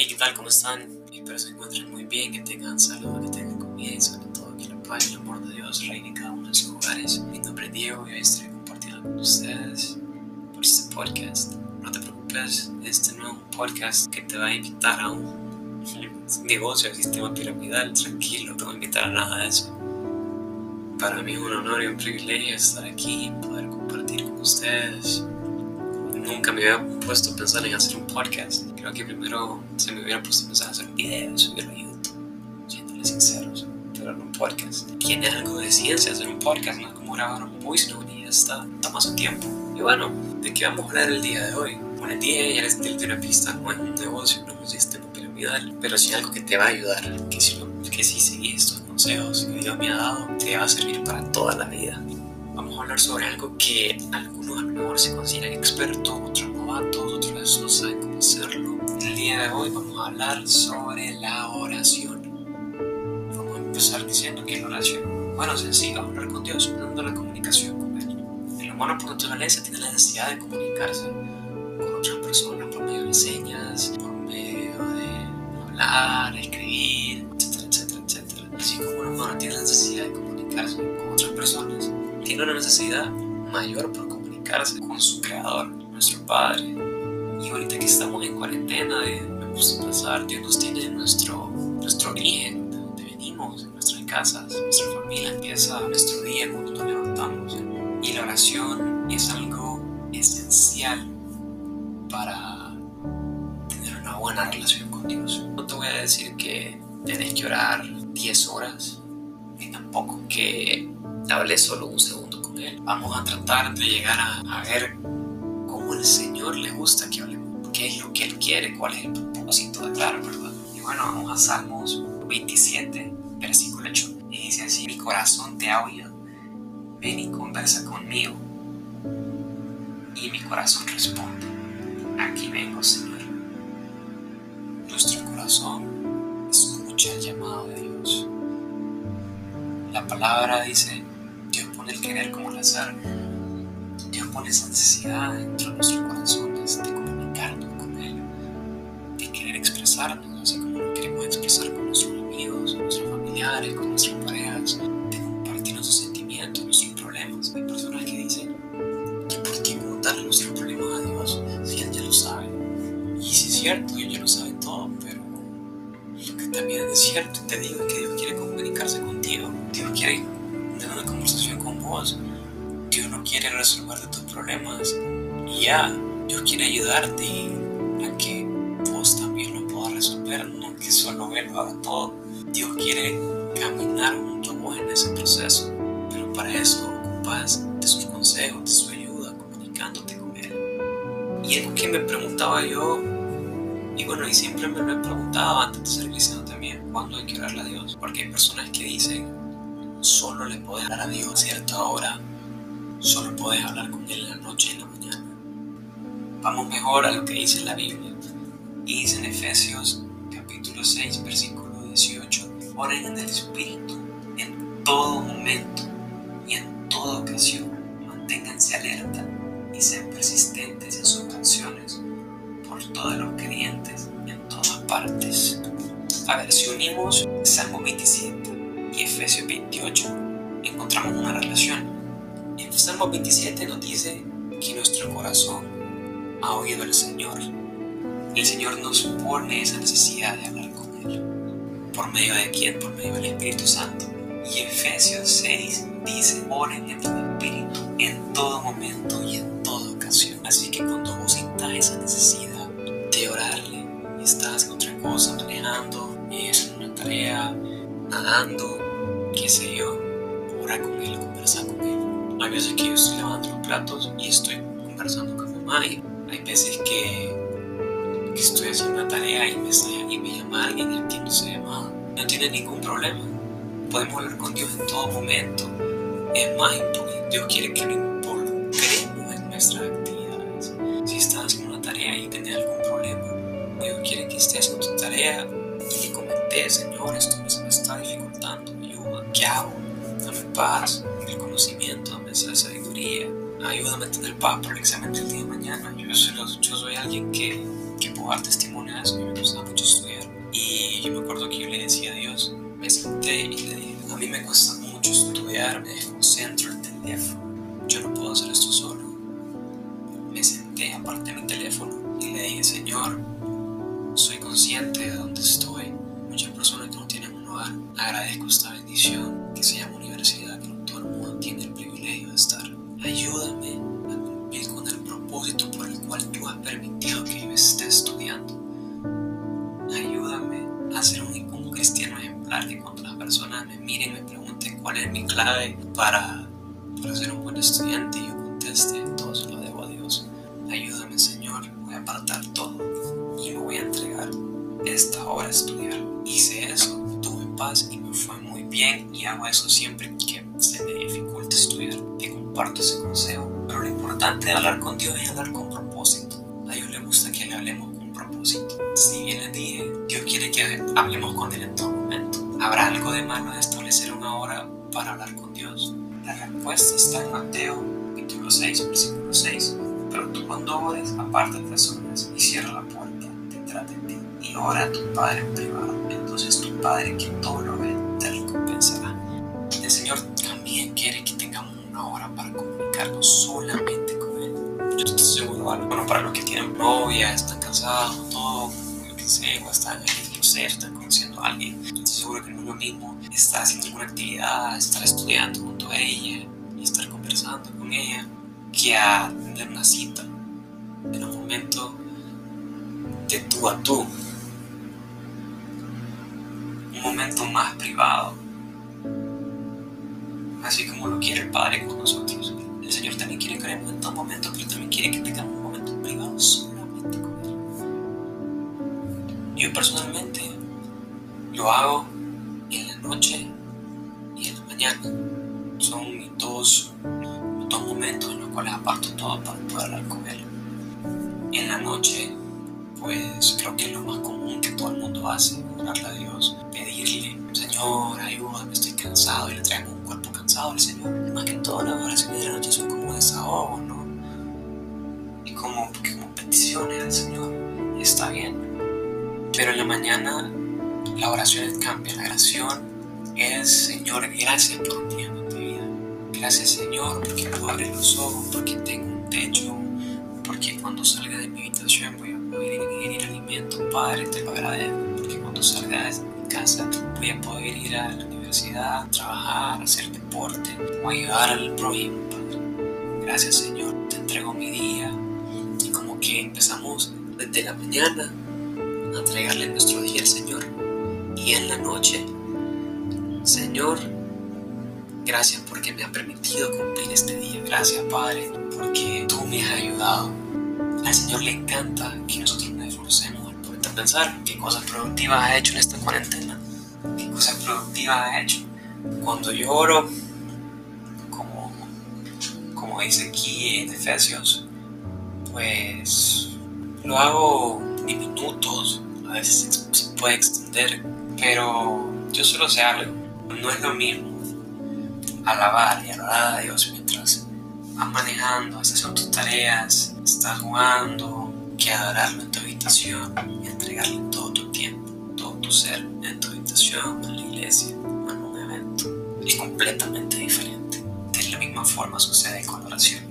Hey, ¿qué tal? ¿Cómo están? Espero se encuentren muy bien, que tengan salud, que tengan comida y sobre todo que la paz y el amor de Dios reine en cada uno de sus hogares. Mi nombre es Diego y hoy estaré compartiendo con ustedes por este podcast. No te preocupes, este no es un podcast que te va a invitar a un negocio, sistema piramidal, tranquilo, no te voy a invitar a nada de eso. Para mí es un honor y un privilegio estar aquí y poder compartir con ustedes nunca me había puesto a pensar en hacer un podcast. Creo que primero se me hubiera puesto a pensar en hacer un video, subirlo a YouTube, siéndole sinceros, pero un podcast. Tiene algo de ciencia hacer un podcast, no es como grabar un voice note y ya está, toma su tiempo. Y bueno, ¿de qué vamos a hablar el día de hoy? Bueno, el día ya les di una pista, no es un negocio, no es un sistema piramidal, pero sí algo que te va a ayudar, que si, lo, que si seguís estos consejos que Dios me ha dado, te va a servir para toda la vida vamos a hablar sobre algo que algunos a lo mejor se consideran expertos, otros novatos, otros no saben cómo hacerlo. El día de hoy vamos a hablar sobre la oración. Vamos a empezar diciendo que la oración, bueno, sencillo, hablar con Dios, dando la comunicación con Él. El humano por naturaleza tiene la necesidad de comunicarse con otras personas por medio de señas, por medio de hablar, escribir, etcétera, etcétera, etcétera. Así como el humano tiene la necesidad de comunicarse con otras personas, tiene una necesidad mayor por comunicarse con su creador, nuestro Padre. Y ahorita que estamos en cuarentena, eh, me gusta pensar, Dios nos tiene en nuestro, nuestro origen, de donde venimos, en nuestras casas, nuestra familia empieza nuestro día cuando nos levantamos. Y la oración es algo esencial para tener una buena relación con Dios. No te voy a decir que tenés que orar 10 horas, ni tampoco que hablé solo un segundo con él. Vamos a tratar de llegar a, a ver cómo el Señor le gusta que hablemos, qué es lo que Él quiere, cuál es el propósito de hablar, ¿verdad? Y bueno, vamos a Salmos 27, versículo 8. Y dice así, mi corazón te ha oído, ven y conversa conmigo. Y mi corazón responde, aquí vengo, Señor. Nuestro corazón escucha el llamado de Dios. La palabra dice, el querer como el hacer. Dios pone esa necesidad dentro de nuestros corazones de comunicarnos con Él, de querer expresarnos, así como lo queremos expresar con nuestros amigos, con nuestros familiares, con nuestras parejas, de compartir nuestros sentimientos, nuestros problemas. Hay personas que dicen que por qué contarle nuestros problemas a Dios si Él ya lo sabe. Y sí es cierto, Él ya lo sabe todo, pero lo que también es cierto, te digo, es que Dios quiere comunicarse contigo. Dios quiere tener una conversación Dios no quiere resolver tus problemas. Y ya, Dios quiere ayudarte a que vos también lo puedas resolver, no que solo Él lo haga todo. Dios quiere caminar junto a vos en ese proceso. Pero para eso ocupas de sus consejos, de su ayuda, comunicándote con Él. Y algo que me preguntaba yo, y bueno, y siempre me lo he preguntado antes de ser cristiano también, ¿cuándo hay que orarle a Dios? Porque hay personas que dicen, le puedes hablar a Dios a cierta hora, solo puedes hablar con Él en la noche y en la mañana. Vamos mejor a lo que dice la Biblia. Y dice en Efesios capítulo 6, versículo 18, oren en el Espíritu en todo momento y en toda ocasión. Manténganse alerta y sean persistentes en sus acciones por todos los creyentes en todas partes. A ver, si unimos Salmo 27 y Efesios 28, encontramos una relación. En Salmo 27 nos dice que nuestro corazón ha oído al Señor. El Señor nos pone esa necesidad de hablar con Él. ¿Por medio de quién? Por medio del Espíritu Santo. Y Efesios 6 dice, oren en el Espíritu en todo momento y en toda ocasión. Así que cuando vos sintas esa necesidad de orarle estás en otra cosa, manejando, en una tarea, nadando, qué sé yo, ora con Él, conversa con Él. Hay veces que yo estoy lavando los platos y estoy conversando con mamá y hay veces que, que estoy haciendo una tarea y me, y me llama alguien y atiendo esa llamada. No tiene ningún problema. Podemos hablar con Dios en todo momento. Es más, Dios quiere que lo involucremos en nuestras actividades. Si estás haciendo una tarea y tenés algún problema, Dios quiere que estés en tu tarea y comenté, Señor, esto me, está dificultando, ayuda, ¿qué hago? en paz, el conocimiento, dame esa sabiduría. Ayúdame a tener paz para el examen del día de mañana. Yo soy, yo soy alguien que, que puedo dar testimonio de eso, y me gusta mucho estudiar. Y yo me acuerdo que yo le decía a Dios, me senté y le dije, a mí me cuesta mucho estudiar, me desconcentro el teléfono, yo no puedo hacer esto solo. Me senté, aparté mi teléfono y le dije, Señor, soy consciente de dónde estoy. Muchas personas que no tienen un hogar, agradezco esta bendición que se llama Ayúdame a cumplir con el propósito por el cual tú has permitido que yo esté estudiando. Ayúdame a ser un, un cristiano ejemplar que cuando las personas me miren me pregunten cuál es mi clave para, para ser un buen estudiante, yo conteste, todo se lo debo a Dios. Ayúdame Señor, voy a apartar todo y me voy a entregar esta hora a estudiar. Hice eso, tuve paz y me fue muy bien y hago eso siempre que se me dificulte estudiar. Comparto ese consejo. Pero lo importante de hablar con Dios es hablar con propósito. A Dios le gusta que le hablemos con propósito. Si bien les dije, Dios quiere que hablemos con Él en todo momento. ¿Habrá algo de malo de establecer una hora para hablar con Dios? La respuesta está en Mateo capítulo 6, versículo 6. Pero tú cuando ores, aparta personas y cierra la puerta detrás de ti y ora a tu Padre en privado. Entonces tu Padre que todo solamente con Él. Yo estoy seguro, bueno, para los que tienen novia, están casados, todo, lo que sea, o están no sé, están conociendo a alguien. Estoy seguro que no es lo mismo estar haciendo alguna actividad, estar estudiando junto a ella y estar conversando con ella que a tener una cita en un momento de tú a tú, un momento más privado, así como lo quiere el Padre con nosotros. El Señor también quiere que en todo momento, pero también quiere que tengamos un momento privado solamente con Él. Yo personalmente lo hago en la noche y en la mañana. Son mis dos, momentos en los cuales aparto todo para poder hablar con Él. En la noche, pues creo que es lo más común que todo el mundo hace, orarle a Dios, pedirle, Señor, ayúdame, estoy cansado y le traemos un cuerpo cansado al Señor. Más que todo las oraciones de la noche son como desahogos, ¿no? Y como, como peticiones al Señor, y está bien. Pero en la mañana la oración cambia, la oración es, Señor, gracias por un día mi vida. Gracias, Señor, porque puedo abrir los ojos, porque tengo un techo, porque cuando salga de mi habitación voy a poder ingerir alimento. Padre, te lo agradezco, porque cuando salga de mi casa voy a poder ir a trabajar, hacer deporte o ayudar al prójimo, Padre. Gracias, Señor, te entrego mi día. Y como que empezamos desde la mañana a entregarle nuestro día al Señor. Y en la noche, Señor, gracias porque me has permitido cumplir este día. Gracias, Padre, porque tú me has ayudado. Al Señor le encanta que nosotros nos esforcemos. A pensar qué cosas productivas has hecho en esta cuarentena. Cosas productivas has hecho. Cuando yo oro, como, como dice aquí en Efesios, pues lo hago en minutos, a veces se puede extender, pero yo solo sé algo. No es lo mismo alabar y adorar a Dios mientras vas manejando, estás haciendo tus tareas, estás jugando, que adorarlo en tu habitación y entregarle todo tu tu ser en tu habitación, en la iglesia, en un evento. Es completamente diferente. De la misma forma sucede con la oración.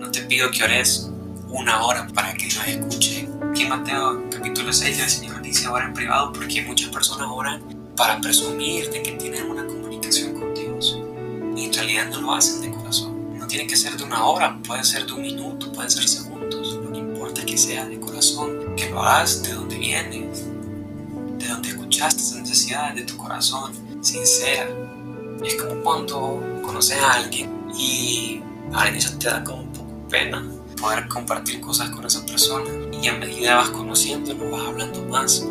No te pido que ores una hora para que Dios escuche. Aquí Mateo capítulo 6 el Señor dice ahora en privado porque muchas personas oran para presumir de que tienen una comunicación con Dios y en realidad no lo hacen de corazón. No tiene que ser de una hora, puede ser de un minuto, puede ser segundos. Lo que importa es que sea de corazón, que lo hagas de donde vienes, escuchaste esa necesidad de tu corazón, sincera. Es como cuando conoces a alguien y a inicio te da como un poco pena poder compartir cosas con esa persona y a medida vas conociéndolo vas hablando más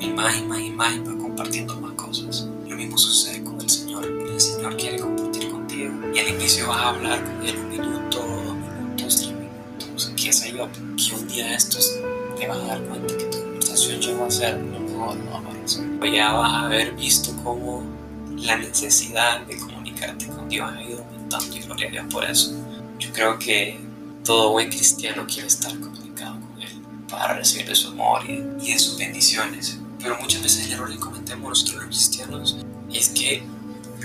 y más y más y más y vas compartiendo más cosas. Lo mismo sucede con el Señor. El Señor quiere compartir contigo y al inicio vas a hablar con Él un minuto, dos minutos, tres minutos, qué sé yo, que un día estos te vas a dar cuenta que tu conversación llegó a ser mejor, lo mejor. Ya vas a haber visto cómo la necesidad de comunicarte con Dios ha ido aumentando y gloria a Dios por eso. Yo creo que todo buen cristiano quiere estar comunicado con Él para recibir de su amor y, y de sus bendiciones. Pero muchas veces el error que cometemos nosotros los cristianos es que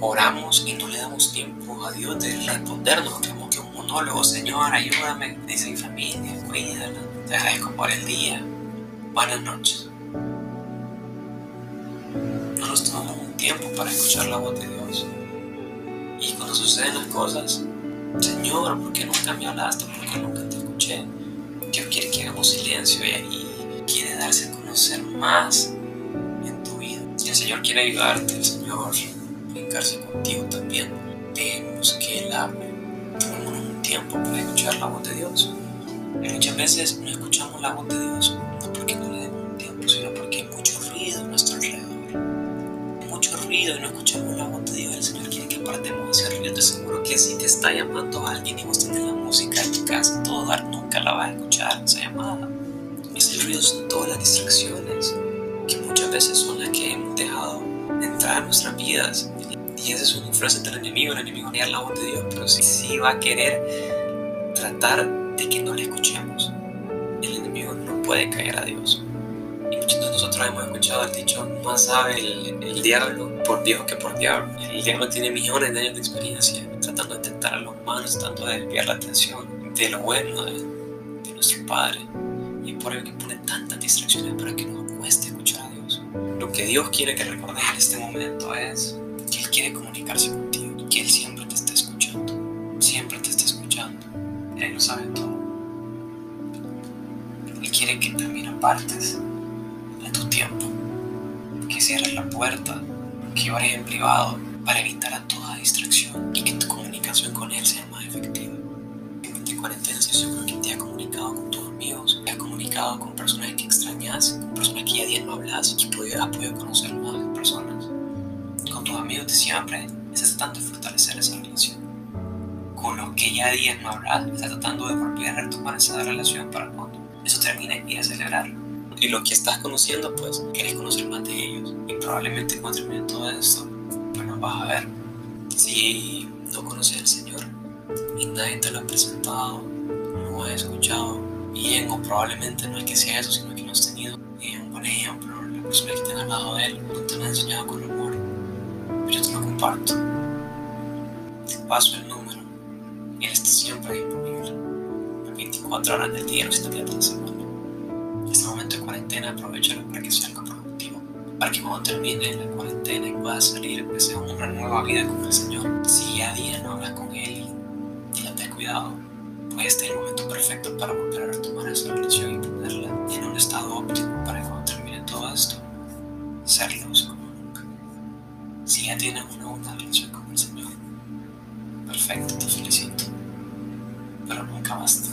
oramos y no le damos tiempo a Dios de respondernos, como que un monólogo, Señor, ayúdame, dice mi familia, cuídala, te agradezco por el día, buenas noches. No nos un tiempo para escuchar la voz de Dios. Y cuando suceden las cosas, Señor, ¿por qué nunca me hablaste? ¿Por qué nunca te escuché? Dios quiere que hagamos silencio y, quiere darse a conocer más en tu vida. Y el Señor quiere ayudarte, el Señor comunicarse contigo también. Dejemos que Él hable. Tomémonos un tiempo para escuchar la voz de Dios. Y muchas veces no escuchamos la voz de Dios, si te está llamando alguien y vos tenés la música en tu casa, todo dar, nunca la vas a escuchar esa llamada. Ese ruido son todas las distracciones que muchas veces son las que hemos dejado entrar a nuestras vidas y esa es una influencia del enemigo, el enemigo no la voz de Dios, pero sí, sí va a querer tratar de que no le escuchemos. El enemigo no puede caer a Dios. Y muchos de nosotros hemos escuchado el dicho, más sabe el, diablo por Dios que por diablo. El diablo tiene millones de años de experiencia tratando de tentar a los humanos, tratando de desviar la atención de lo bueno de, de nuestro Padre. Y por ello que pone tantas distracciones para que nos cueste escuchar a Dios. Lo que Dios quiere que recordes en este momento es quiere comunicarse contigo y que Él siempre te está escuchando. Siempre te está escuchando. Él lo sabe todo. Él quiere que también apartes de tu tiempo, que cierres la puerta, que ores en privado para evitar a toda distracción y que tu comunicación con Él sea más efectiva. En de cuarentena estoy seguro que te ha comunicado con tus amigos, te ha comunicado con personas que extrañas, con personas que ya día no hablas que has podido conocer más personas tus amigos de siempre, estás tratando de fortalecer esa relación. Con los que ya días no hablas, estás tratando de volver a retomar esa relación para cuando eso termine y acelerarlo. Y los que estás conociendo, pues, quieres conocer más de ellos. Y probablemente cuando termine todo esto, pues nos vas a ver. Si no conoces al Señor y nadie te lo ha presentado, no has escuchado bien, o probablemente no es que sea eso, sino que no has tenido un buen ejemplo, la persona que te ha lado de Él, no te lo ha enseñado con amor yo te lo comparto. Te paso el número él está siempre disponible. 24 horas del día, los 7 días de la semana. Cuarentena, para que sea algo productivo. Para que cuando termine la cuarentena y puedas salir, empecé una nueva vida con el Señor. Si ya día no hablas con Él y te has cuidado, pues este es el momento perfecto para volver a retomar esa relación y ponerla en un estado óptimo para que cuando termine todo esto, ser luz si ya tienes una buena relación con el Señor, perfecto, te felicito. Pero nunca basta.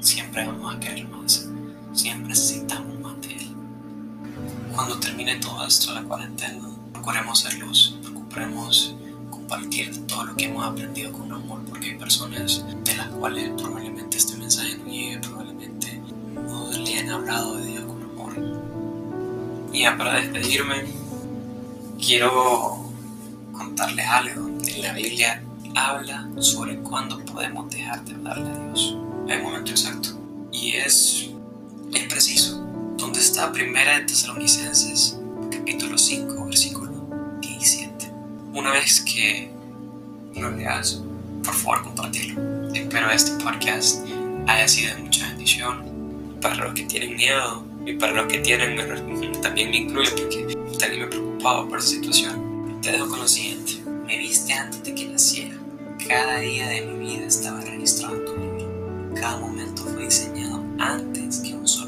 Siempre vamos a querer más. Siempre Él. Cuando termine todo esto, la cuarentena, procuremos ser luz, procuremos compartir todo lo que hemos aprendido con amor, porque hay personas de las cuales probablemente este mensaje no llegue, probablemente no le han hablado de Dios con amor. Y ya para despedirme, quiero contarles algo. La Biblia habla sobre cuándo podemos dejar de hablarle a Dios. Un momento exacto. Y es, es preciso. Donde está Primera de Tesalonicenses, capítulo 5, versículo 17. Una vez que lo leas, por favor compartirlo. Espero este podcast haya sido de mucha bendición para los que tienen miedo y para los que tienen, también me incluye porque también me preocupaba por esa situación. Te dejo con lo siguiente. Me viste antes de que naciera. Cada día de mi vida estaba registrado en tu libro. Cada momento fue diseñado antes que un solo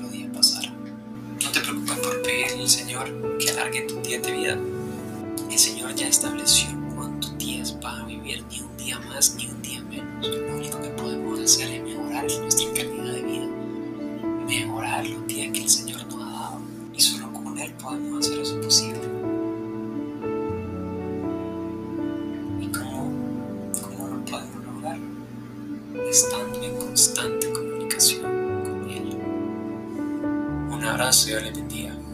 al Señor que alargue tu día de vida. El Señor ya estableció cuántos días vas a vivir, ni un día más ni un día menos. Lo único que podemos hacer es mejorar nuestra calidad de vida, mejorar los días que el Señor nos ha dado. Y solo con Él podemos hacer eso posible. ¿Y cómo, cómo lo podemos lograr? Estando en constante comunicación con Él. Un abrazo y Dios